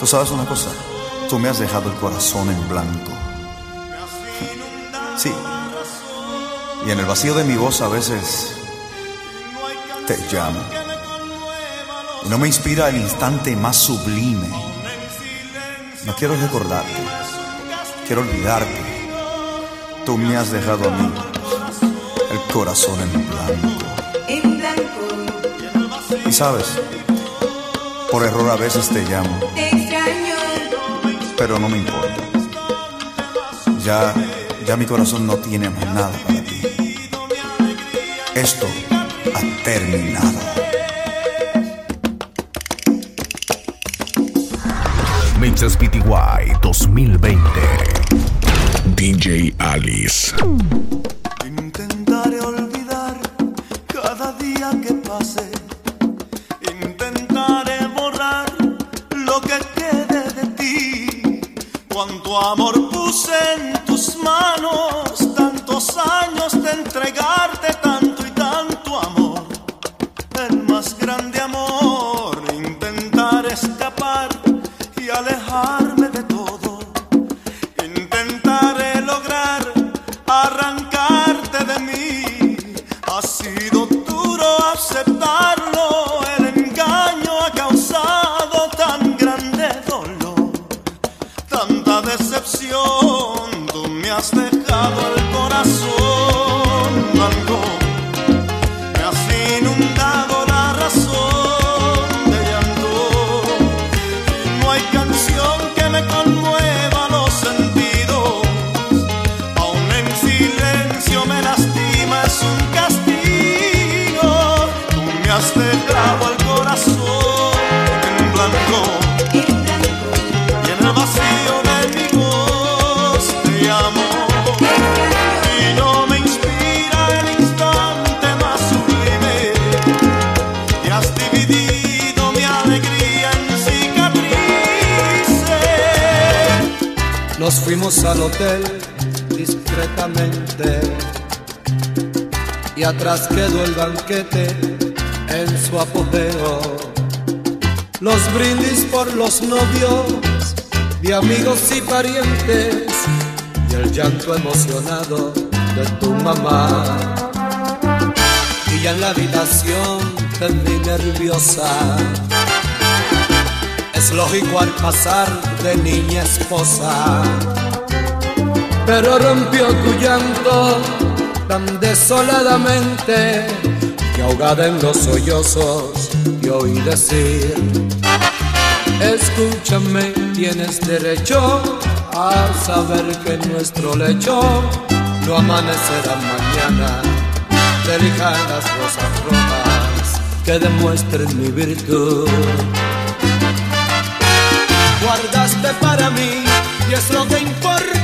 Tú sabes una cosa, tú me has dejado el corazón en blanco. Sí. Y en el vacío de mi voz a veces te llamo. Y no me inspira el instante más sublime. No quiero recordarte, quiero olvidarte. Tú me has dejado a mí el corazón en blanco. En blanco. Y sabes, por error a veces te llamo, Te extraño. pero no me importa. Ya, ya mi corazón no tiene más nada para ti. Esto ha terminado. Mixes PTY 2020. DJ Alice. Intentaré olvidar cada día que pase. Amor puse en fuimos al hotel discretamente y atrás quedó el banquete en su apogeo. Los brindis por los novios de amigos y parientes y el llanto emocionado de tu mamá. Y ya en la habitación te vi nerviosa. Es lógico al pasar de niña esposa. Pero rompió tu llanto tan desoladamente que ahogada en los sollozos te oí decir: Escúchame, tienes derecho a saber que nuestro lecho no amanecerá mañana de lijadas rosas rojas que demuestren mi virtud guardaste para mí y es lo que importa.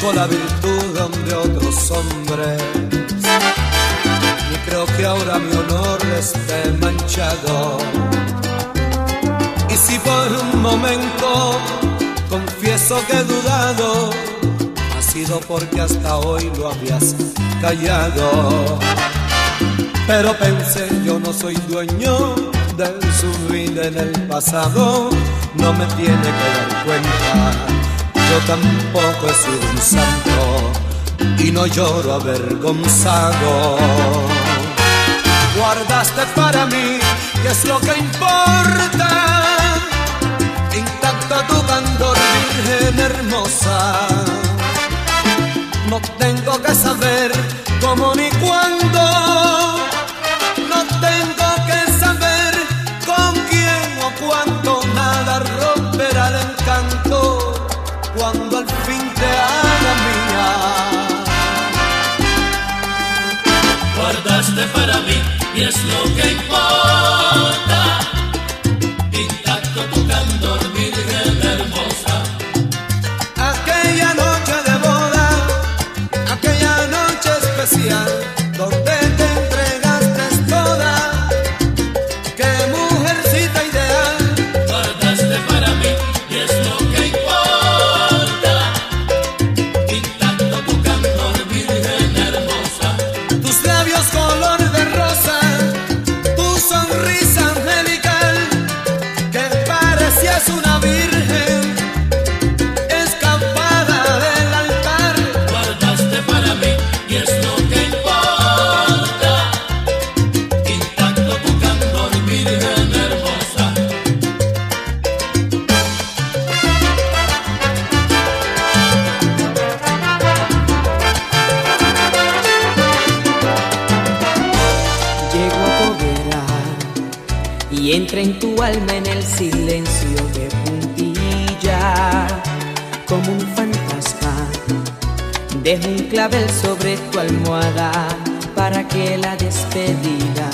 Busco la virtud donde otros hombres ni creo que ahora mi honor esté manchado. Y si por un momento confieso que he dudado, ha sido porque hasta hoy lo habías callado. Pero pensé, yo no soy dueño de su vida en el pasado, no me tiene que dar cuenta yo tampoco he sido un santo y no lloro avergonzado. Guardaste para mí, que es lo que importa, intacto tu candor, virgen hermosa. No tengo que saber cómo ni cuándo es lo que y entra en tu alma en el silencio de puntilla como un fantasma. Deja un clavel sobre tu almohada para que la despedida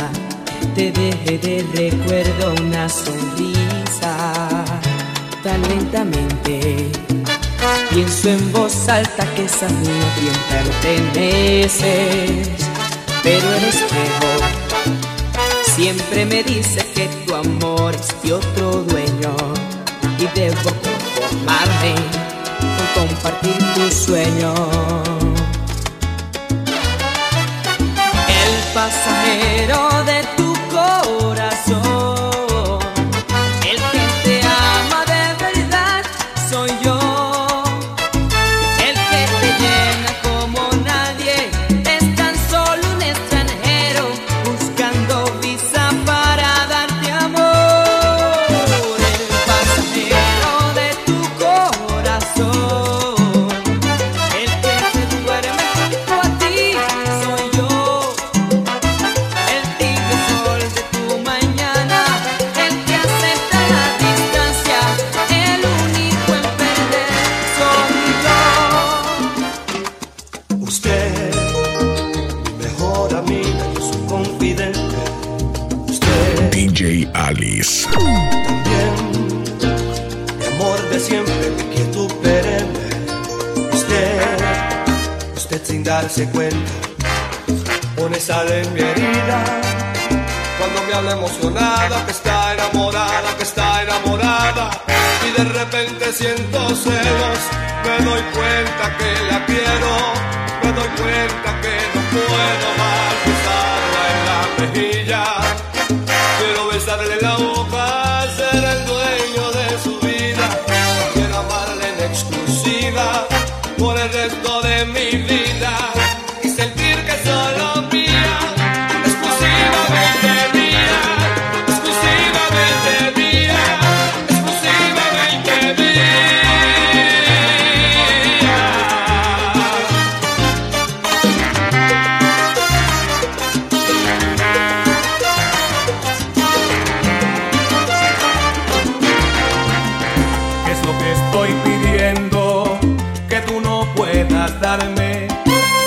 te deje de recuerdo una sonrisa. Tan lentamente pienso en voz alta que sabía a quien perteneces, pero el espejo siempre me dice que tu amor es de otro dueño y debo conformarme con compartir tu sueño. El pasajero de emocionada que está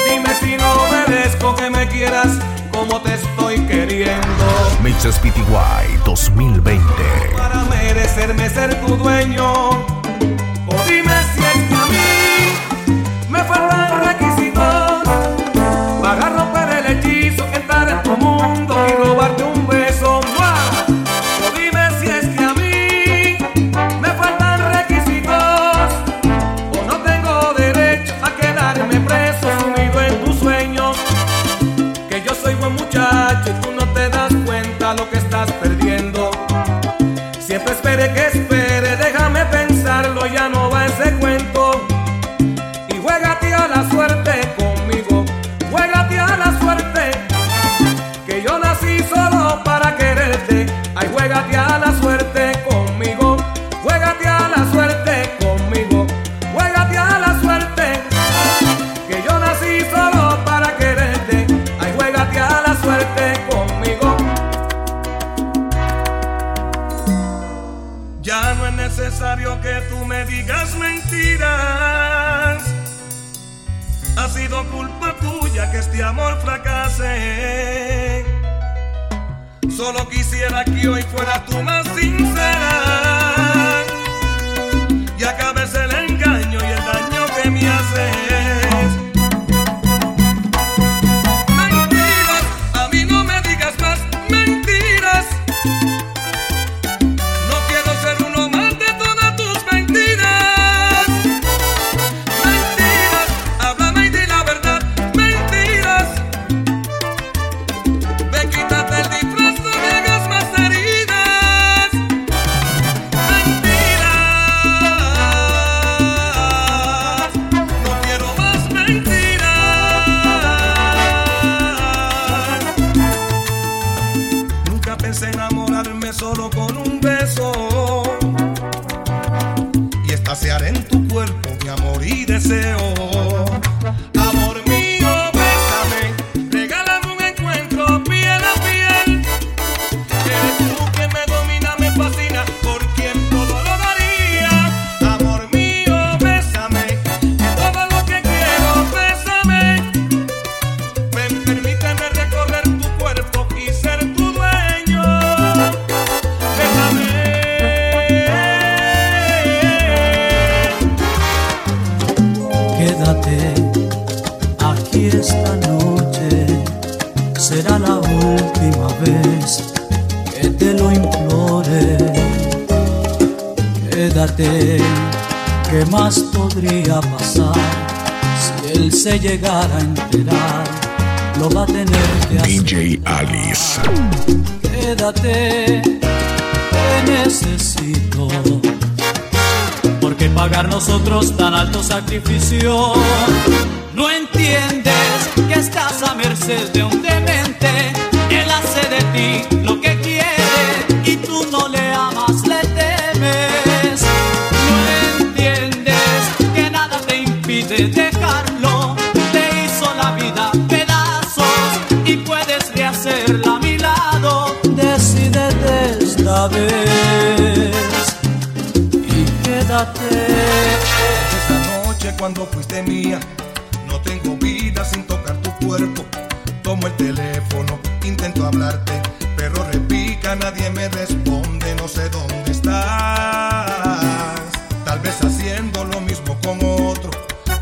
Dime si no merezco que me quieras como te estoy queriendo. Mixes PTY 2020. Para merecerme ser tu dueño cree que es No es necesario que tú me digas mentiras. Ha sido culpa tuya que este amor fracase. Solo quisiera que hoy fuera tú más sincera. Se llegara a enterar? Lo va a tener que hacer. DJ Alice. Quédate, te necesito. Porque pagar nosotros tan alto sacrificio. No entiendes que estás a merced de un demente. Él hace de ti quédate. Esa noche cuando fuiste mía, no tengo vida sin tocar tu cuerpo. Tomo el teléfono, intento hablarte, pero repica, nadie me responde, no sé dónde estás. Tal vez haciendo lo mismo con otro,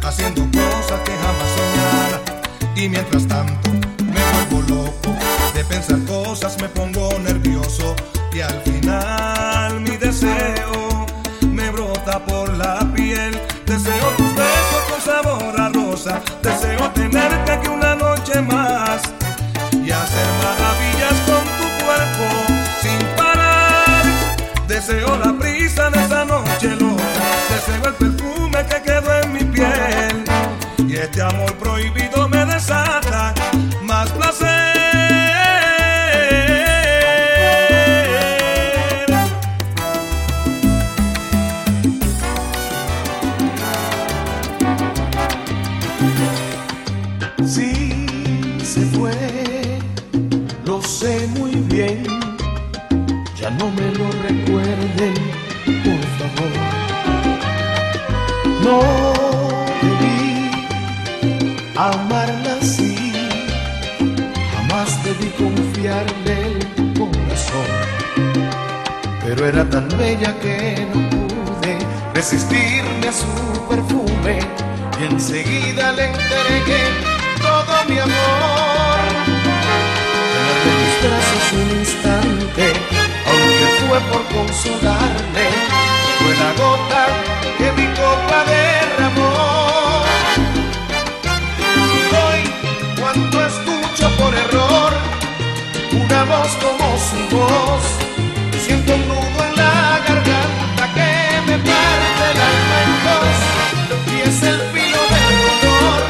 haciendo cosas que jamás soñara. Y mientras tanto me vuelvo loco de pensar cosas, me pongo nervioso y al final No debí amarla así, jamás debí confiarle el corazón. Pero era tan bella que no pude resistirme a su perfume y enseguida le entregué todo mi amor. Tenerle en mis un instante, aunque fue por consolarme, fue la gota que mi copa derramó. Como su voz, siento un nudo en la garganta que me parte el alma en dos, y es el filo del dolor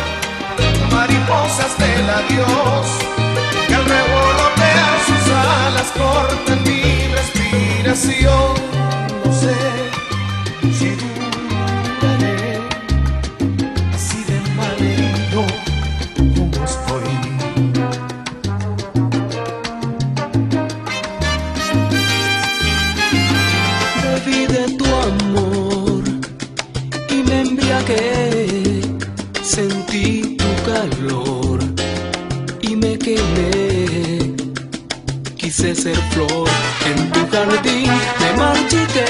mariposas del adiós. Que al revolotear sus alas cortan mi respiración. Ser flor en tu jardín, me marchité.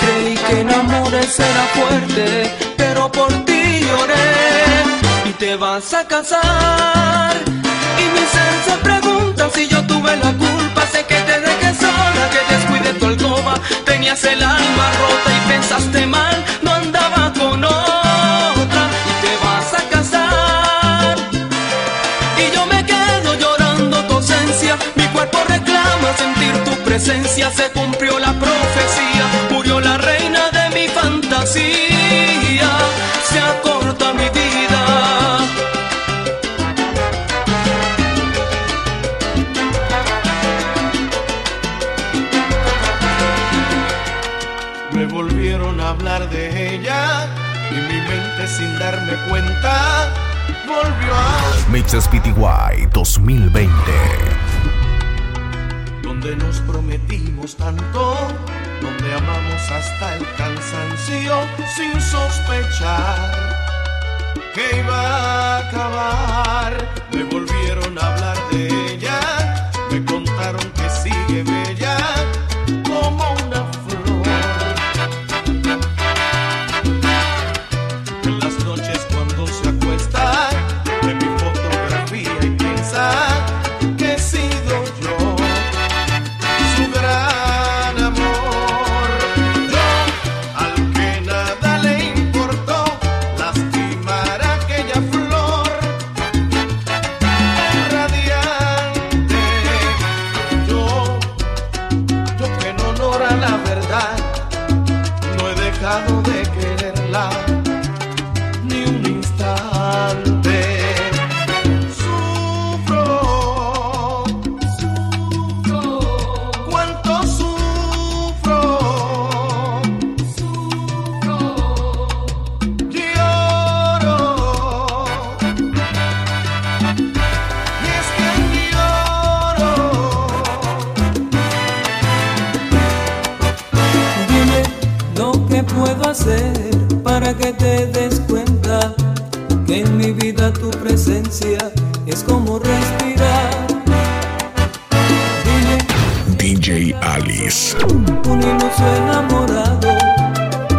Creí que en amores era fuerte, pero por ti lloré. Y te vas a casar. Y mi ser se pregunta si yo tuve la culpa. Sé que te dejé sola, que descuide tu alcoba. Tenías el alma rota y pensaste mal, no andaba con otra. Presencia. Se cumplió la profecía. Murió la reina de mi fantasía. Se acorta mi vida. Me volvieron a hablar de ella y mi mente sin darme cuenta volvió a Mixes PTY 2020. Nos prometimos tanto, donde amamos hasta el cansancio sin sospechar que iba a acabar. Me volvieron a hablar de mi vida tu presencia es como respirar. Dime DJ Alice. un iluso enamorado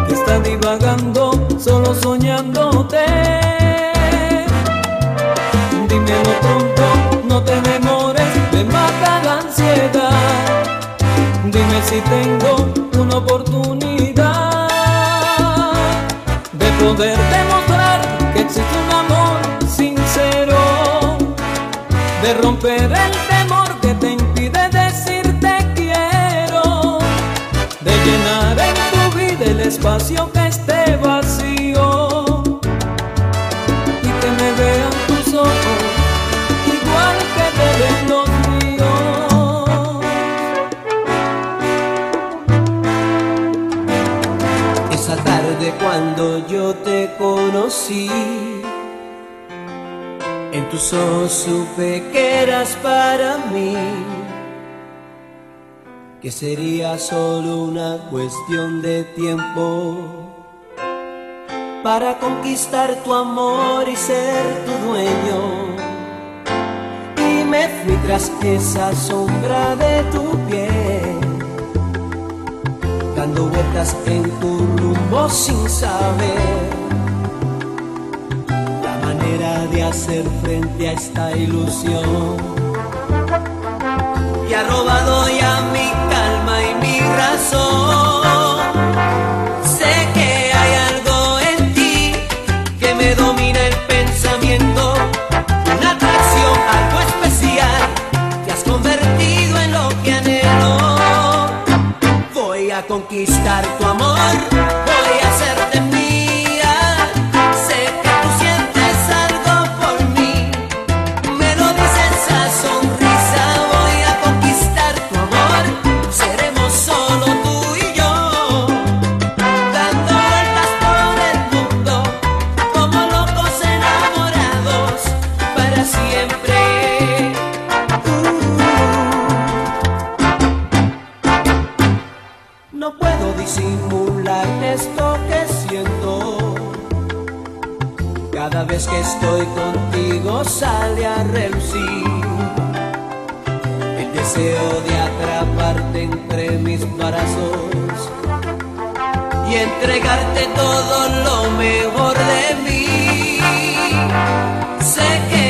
que está divagando solo soñándote. Dímelo pronto, no te demores, me mata la ansiedad. Dime si tengo una oportunidad de poder demostrar de romper el temor que te impide decirte quiero, de llenar en tu vida el espacio que esté vacío y que me vean tus ojos igual que te ven los míos. Esa tarde cuando yo te conocí, en tus ojos supe que eras para mí, que sería solo una cuestión de tiempo para conquistar tu amor y ser tu dueño. Y me fui tras esa sombra de tu piel dando vueltas en tu rumbo sin saber de hacer frente a esta ilusión. Y ha robado ya mi calma y mi razón. Sé que hay algo en ti que me domina el pensamiento, una atracción, algo especial que has convertido en lo que anhelo. Voy a conquistar tu amor, relucir. El deseo de atraparte entre mis brazos y entregarte todo lo mejor de mí. Sé que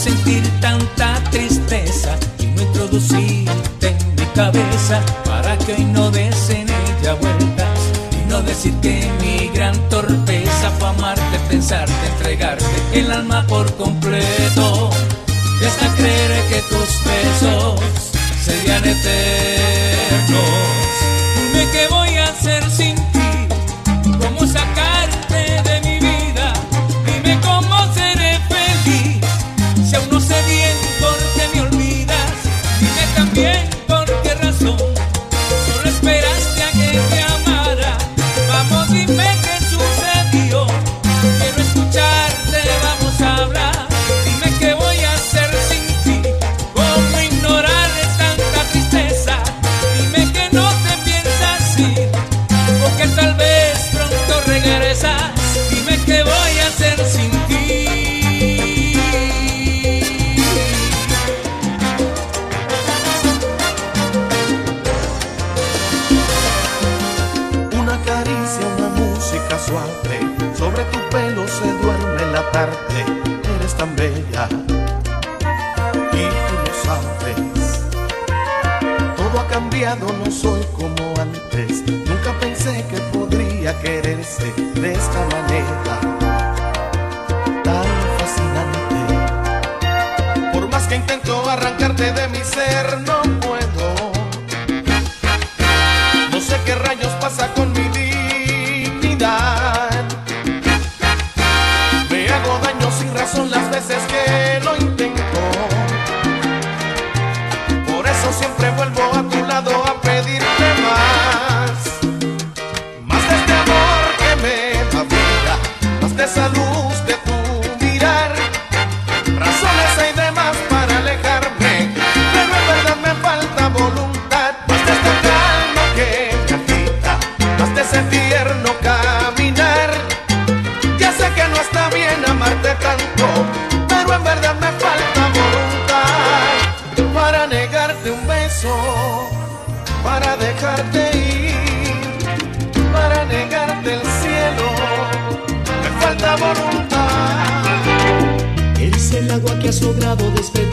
sentir tanta tristeza y no introducirte en mi cabeza para que hoy no des en ella vueltas y no decir que mi gran torpeza fue amarte, pensarte, entregarte el alma por completo y hasta creer que tus besos serían eternos. Dime qué voy a hacer sin ti, cómo sacar eres tan bella y tú lo sabes. Todo ha cambiado, no soy como antes. Nunca pensé que podría quererse de esta manera tan fascinante. Por más que intento arrancarte de mi ser, no logrado despedir.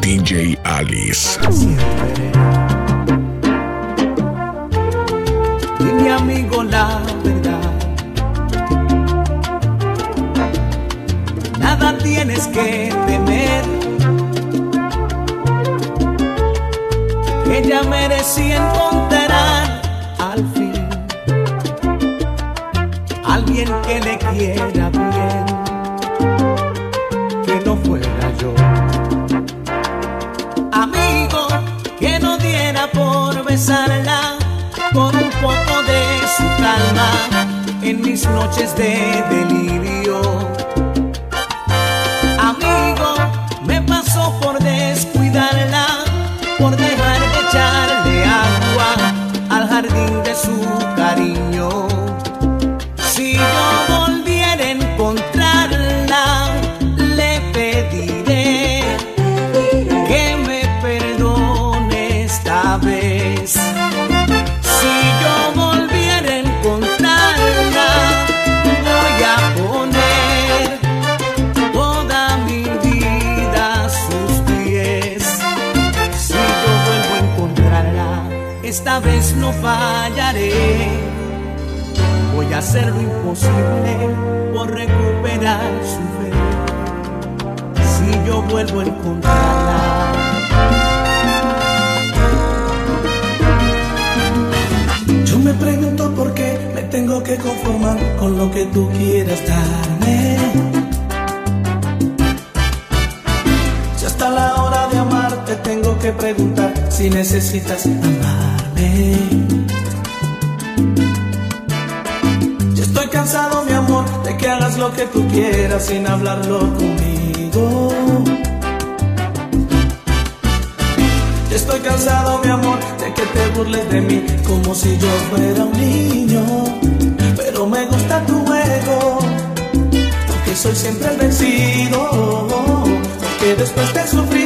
DJ Alice. Y mi amigo, la verdad. Nada tienes que temer. Ella merecía encontrar al fin alguien que le quiera. en mis noches de delirio. Amigo, me pasó por descuidarla, por dejar de echarle agua al jardín esta vez no fallaré. Voy a hacer lo imposible por recuperar su fe. Si yo vuelvo a encontrarla. Yo me pregunto por qué me tengo que conformar con lo que tú quieras darme que preguntar si necesitas amarme. Yo estoy cansado, mi amor, de que hagas lo que tú quieras sin hablarlo conmigo. Yo estoy cansado, mi amor, de que te burles de mí como si yo fuera un niño. Pero me gusta tu juego, porque soy siempre el vencido, porque después te sufrí.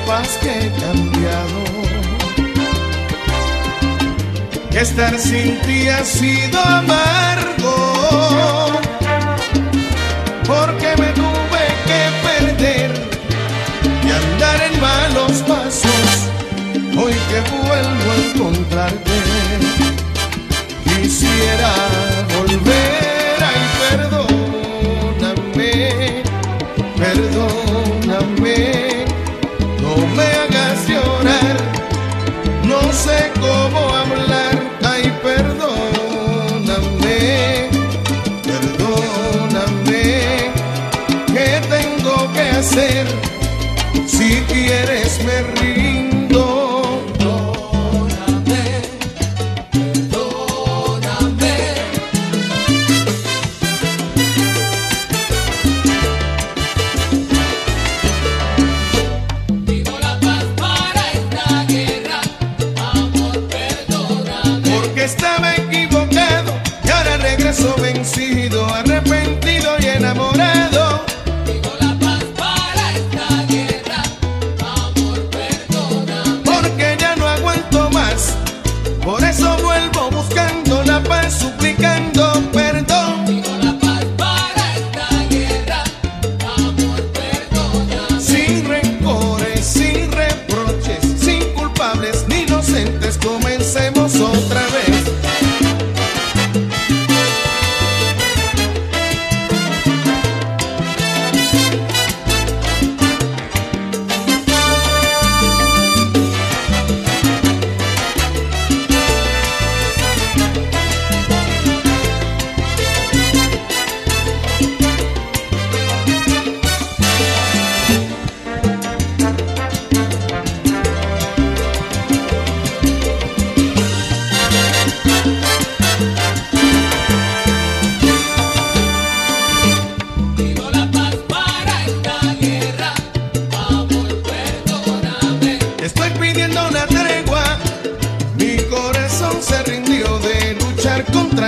sepas que he cambiado. Que estar sin ti ha sido amargo. Porque me tuve que perder y andar en malos pasos. Hoy que vuelvo a encontrarte. Si quieres me río.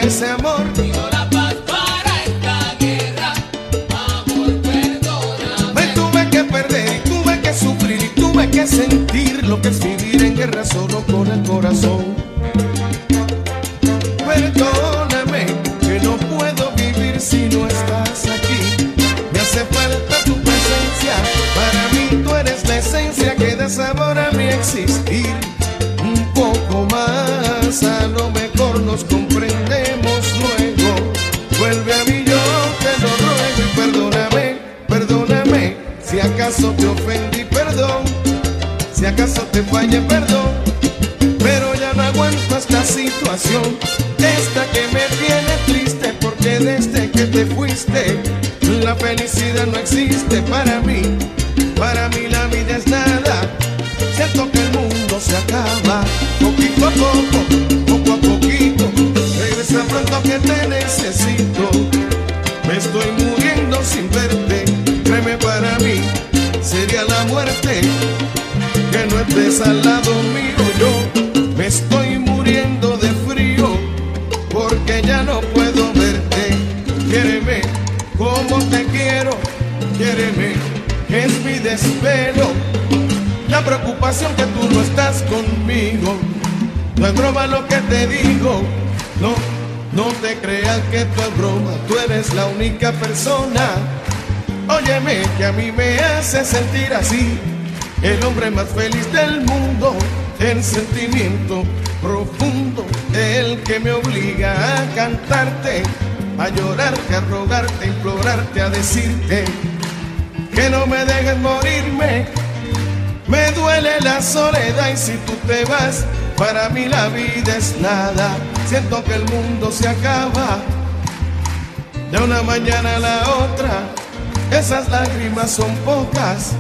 Ese amor. Sería la muerte. Que no estés al lado mío yo. Me estoy muriendo de frío. Porque ya no puedo verte. Quiéreme como te quiero. Quiéreme, que es mi desvelo. La preocupación que tú no estás conmigo. No es broma lo que te digo. No, no te creas que esto es broma. Tú eres la única persona. Óyeme, que a mí me hace sentir así. El hombre más feliz del mundo. El sentimiento profundo. El que me obliga a cantarte. A llorarte, a rogarte, a implorarte, a decirte que no me dejes morirme. Me duele la soledad y si tú te vas, para mí la vida es nada. Siento que el mundo se acaba de una mañana a la otra. Esas lágrimas son pocas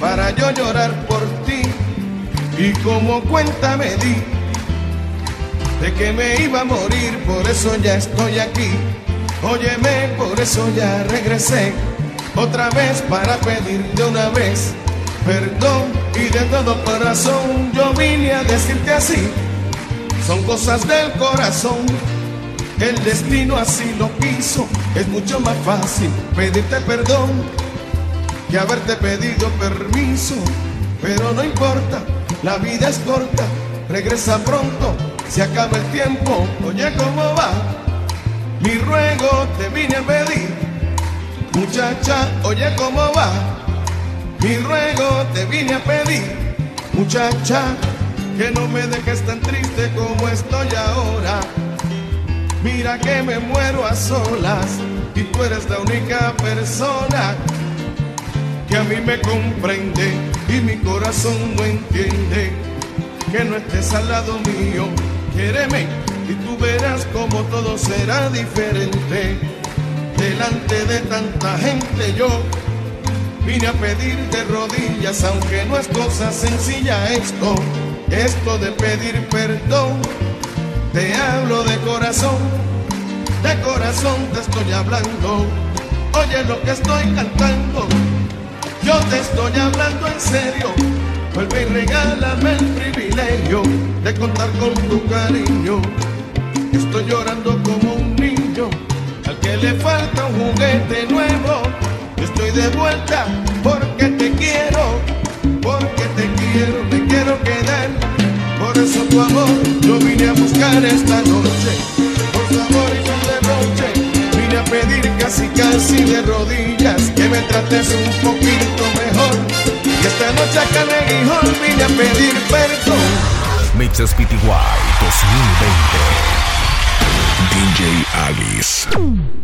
para yo llorar por ti. Y como cuenta me di de que me iba a morir, por eso ya estoy aquí. Óyeme, por eso ya regresé otra vez para pedir de una vez perdón y de todo corazón yo vine a decirte así. Son cosas del corazón, el destino así lo quiso. Es mucho más fácil pedirte perdón que haberte pedido permiso. Pero no importa, la vida es corta, regresa pronto, se acaba el tiempo. Oye, ¿cómo va? Mi ruego te vine a pedir. Muchacha, oye, ¿cómo va? Mi ruego te vine a pedir, muchacha, que no me dejes tan triste como estoy ahora. Mira que me muero a solas y tú eres la única persona que a mí me comprende y mi corazón no entiende que no estés al lado mío. Quiéreme y tú verás como todo será diferente. Delante de tanta gente yo Vine a pedir de rodillas, aunque no es cosa sencilla esto, esto de pedir perdón. Te hablo de corazón, de corazón te estoy hablando. Oye lo que estoy cantando, yo te estoy hablando en serio. Vuelve y regálame el privilegio de contar con tu cariño. Estoy llorando como un niño al que le falta un juguete nuevo. Estoy de vuelta porque te quiero, porque te quiero, me quiero quedar. Eso tu amor yo vine a buscar esta noche. Por favor y con derroche, vine a pedir casi casi de rodillas que me trates un poquito mejor. Y esta noche acá en el vine a pedir perdón. Mixes PTY 2020. DJ Alice.